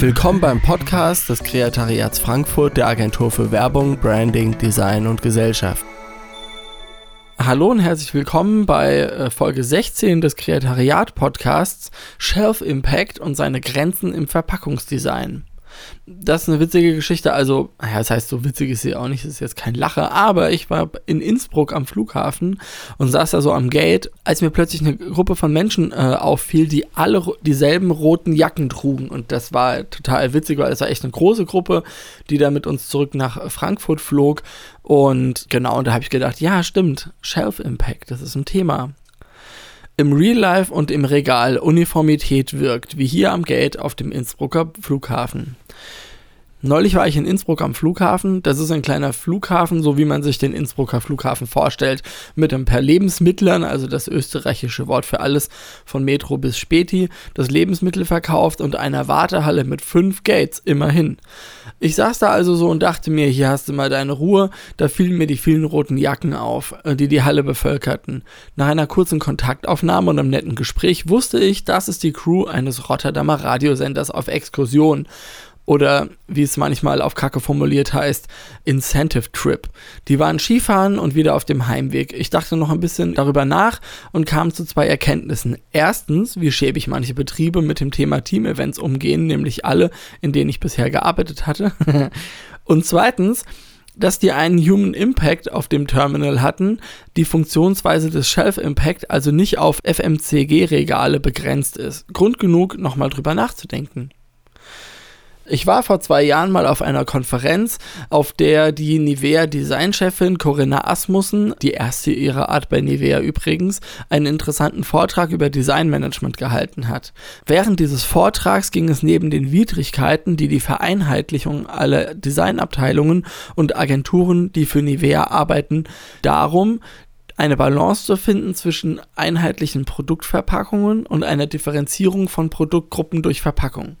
Willkommen beim Podcast des Kreatariats Frankfurt der Agentur für Werbung, Branding, Design und Gesellschaft. Hallo und herzlich willkommen bei äh, Folge 16 des Kreatariat Podcasts Shelf Impact und seine Grenzen im Verpackungsdesign das ist eine witzige Geschichte. Also, naja, das heißt, so witzig ist sie auch nicht, das ist jetzt kein Lacher, aber ich war in Innsbruck am Flughafen und saß da so am Gate, als mir plötzlich eine Gruppe von Menschen äh, auffiel, die alle dieselben roten Jacken trugen. Und das war total witzig, weil es war echt eine große Gruppe, die da mit uns zurück nach Frankfurt flog. Und genau, und da habe ich gedacht, ja, stimmt, Shelf Impact, das ist ein Thema im Real Life und im Regal Uniformität wirkt, wie hier am Gate auf dem Innsbrucker Flughafen. Neulich war ich in Innsbruck am Flughafen. Das ist ein kleiner Flughafen, so wie man sich den Innsbrucker Flughafen vorstellt, mit ein paar Lebensmittlern, also das österreichische Wort für alles, von Metro bis Späti, das Lebensmittel verkauft und einer Wartehalle mit fünf Gates, immerhin. Ich saß da also so und dachte mir, hier hast du mal deine Ruhe. Da fielen mir die vielen roten Jacken auf, äh, die die Halle bevölkerten. Nach einer kurzen Kontaktaufnahme und einem netten Gespräch wusste ich, das ist die Crew eines Rotterdamer Radiosenders auf Exkursion oder wie es manchmal auf Kacke formuliert heißt, Incentive Trip. Die waren Skifahren und wieder auf dem Heimweg. Ich dachte noch ein bisschen darüber nach und kam zu zwei Erkenntnissen. Erstens, wie schäbig manche Betriebe mit dem Thema Team-Events umgehen, nämlich alle, in denen ich bisher gearbeitet hatte. und zweitens, dass die einen Human Impact auf dem Terminal hatten, die Funktionsweise des Shelf Impact also nicht auf FMCG-Regale begrenzt ist. Grund genug, nochmal drüber nachzudenken. Ich war vor zwei Jahren mal auf einer Konferenz, auf der die Nivea Designchefin Corinna Asmussen, die erste ihrer Art bei Nivea übrigens, einen interessanten Vortrag über Designmanagement gehalten hat. Während dieses Vortrags ging es neben den Widrigkeiten, die die Vereinheitlichung aller Designabteilungen und Agenturen, die für Nivea arbeiten, darum, eine Balance zu finden zwischen einheitlichen Produktverpackungen und einer Differenzierung von Produktgruppen durch Verpackung.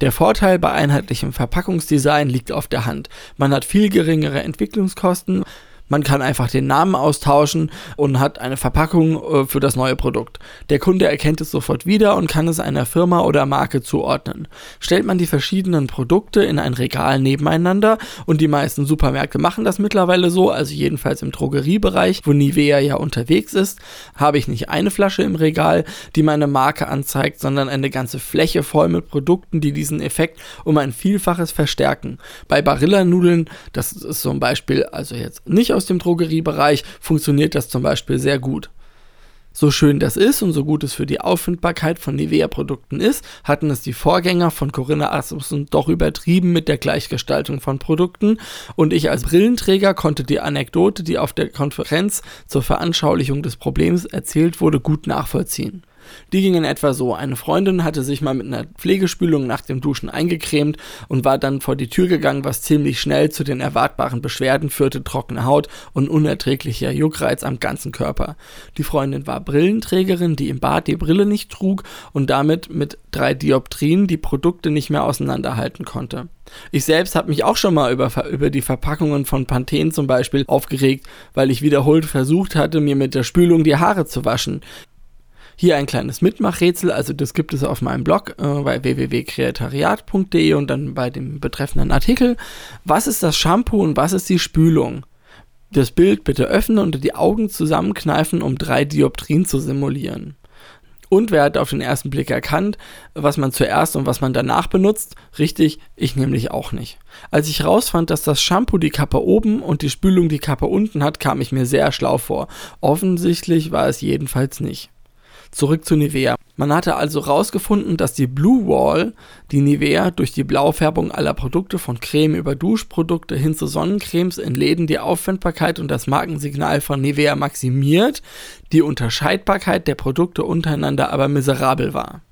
Der Vorteil bei einheitlichem Verpackungsdesign liegt auf der Hand. Man hat viel geringere Entwicklungskosten, man kann einfach den Namen austauschen und hat eine Verpackung äh, für das neue Produkt. Der Kunde erkennt es sofort wieder und kann es einer Firma oder Marke zuordnen. Stellt man die verschiedenen Produkte in ein Regal nebeneinander und die meisten Supermärkte machen das mittlerweile so, also jedenfalls im Drogeriebereich, wo Nivea ja unterwegs ist, habe ich nicht eine Flasche im Regal, die meine Marke anzeigt, sondern eine ganze Fläche voll mit Produkten, die diesen Effekt um ein Vielfaches verstärken. Bei Barilla-Nudeln, das ist zum Beispiel also jetzt nicht aus dem Drogeriebereich funktioniert das zum Beispiel sehr gut. So schön das ist und so gut es für die Auffindbarkeit von Nivea-Produkten ist, hatten es die Vorgänger von Corinna Asmussen doch übertrieben mit der Gleichgestaltung von Produkten und ich als Brillenträger konnte die Anekdote, die auf der Konferenz zur Veranschaulichung des Problems erzählt wurde, gut nachvollziehen. Die ging in etwa so. Eine Freundin hatte sich mal mit einer Pflegespülung nach dem Duschen eingecremt und war dann vor die Tür gegangen, was ziemlich schnell zu den erwartbaren Beschwerden führte, trockene Haut und unerträglicher Juckreiz am ganzen Körper. Die Freundin war Brillenträgerin, die im Bad die Brille nicht trug und damit mit drei Dioptrien die Produkte nicht mehr auseinanderhalten konnte. Ich selbst habe mich auch schon mal über, über die Verpackungen von Panthen zum Beispiel aufgeregt, weil ich wiederholt versucht hatte, mir mit der Spülung die Haare zu waschen. Hier ein kleines Mitmachrätsel, also das gibt es auf meinem Blog äh, bei www.kreatariat.de und dann bei dem betreffenden Artikel. Was ist das Shampoo und was ist die Spülung? Das Bild bitte öffnen und die Augen zusammenkneifen, um drei Dioptrien zu simulieren. Und wer hat auf den ersten Blick erkannt, was man zuerst und was man danach benutzt? Richtig, ich nämlich auch nicht. Als ich rausfand, dass das Shampoo die Kappe oben und die Spülung die Kappe unten hat, kam ich mir sehr schlau vor. Offensichtlich war es jedenfalls nicht. Zurück zu Nivea. Man hatte also herausgefunden, dass die Blue Wall, die Nivea durch die Blaufärbung aller Produkte von Creme über Duschprodukte hin zu Sonnencremes in Läden die Auffindbarkeit und das Markensignal von Nivea maximiert, die Unterscheidbarkeit der Produkte untereinander aber miserabel war.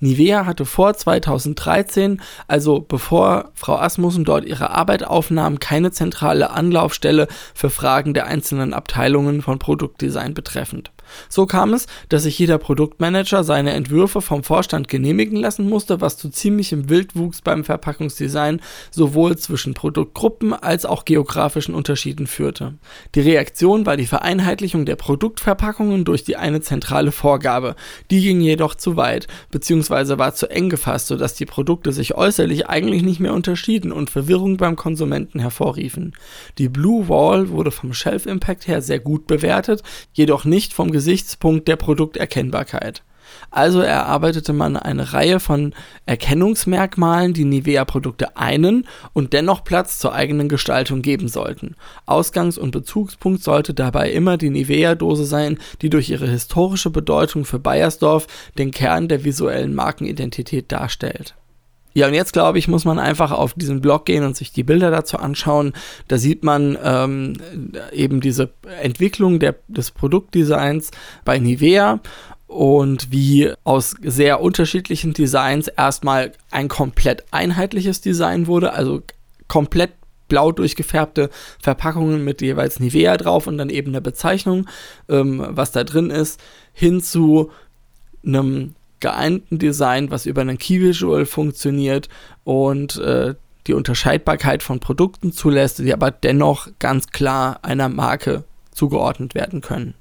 Nivea hatte vor 2013, also bevor Frau Asmussen dort ihre Arbeit aufnahm, keine zentrale Anlaufstelle für Fragen der einzelnen Abteilungen von Produktdesign betreffend. So kam es, dass sich jeder Produktmanager seine Entwürfe vom Vorstand genehmigen lassen musste, was zu ziemlichem Wildwuchs beim Verpackungsdesign sowohl zwischen Produktgruppen als auch geografischen Unterschieden führte. Die Reaktion war die Vereinheitlichung der Produktverpackungen durch die eine zentrale Vorgabe. Die ging jedoch zu weit, beziehungsweise war zu eng gefasst, sodass die Produkte sich äußerlich eigentlich nicht mehr unterschieden und Verwirrung beim Konsumenten hervorriefen. Die Blue Wall wurde vom Shelf Impact her sehr gut bewertet, jedoch nicht vom Gesichtspunkt der Produkterkennbarkeit. Also erarbeitete man eine Reihe von Erkennungsmerkmalen, die Nivea-Produkte einen und dennoch Platz zur eigenen Gestaltung geben sollten. Ausgangs- und Bezugspunkt sollte dabei immer die Nivea-Dose sein, die durch ihre historische Bedeutung für Bayersdorf den Kern der visuellen Markenidentität darstellt. Ja, und jetzt glaube ich, muss man einfach auf diesen Blog gehen und sich die Bilder dazu anschauen. Da sieht man ähm, eben diese Entwicklung der, des Produktdesigns bei Nivea und wie aus sehr unterschiedlichen Designs erstmal ein komplett einheitliches Design wurde, also komplett blau durchgefärbte Verpackungen mit jeweils Nivea drauf und dann eben eine Bezeichnung, ähm, was da drin ist, hin zu einem geeinten Design, was über einen Key Visual funktioniert und äh, die Unterscheidbarkeit von Produkten zulässt, die aber dennoch ganz klar einer Marke zugeordnet werden können.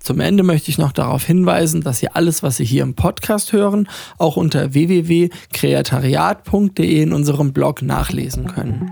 Zum Ende möchte ich noch darauf hinweisen, dass Sie alles, was Sie hier im Podcast hören, auch unter www.kreatariat.de in unserem Blog nachlesen können.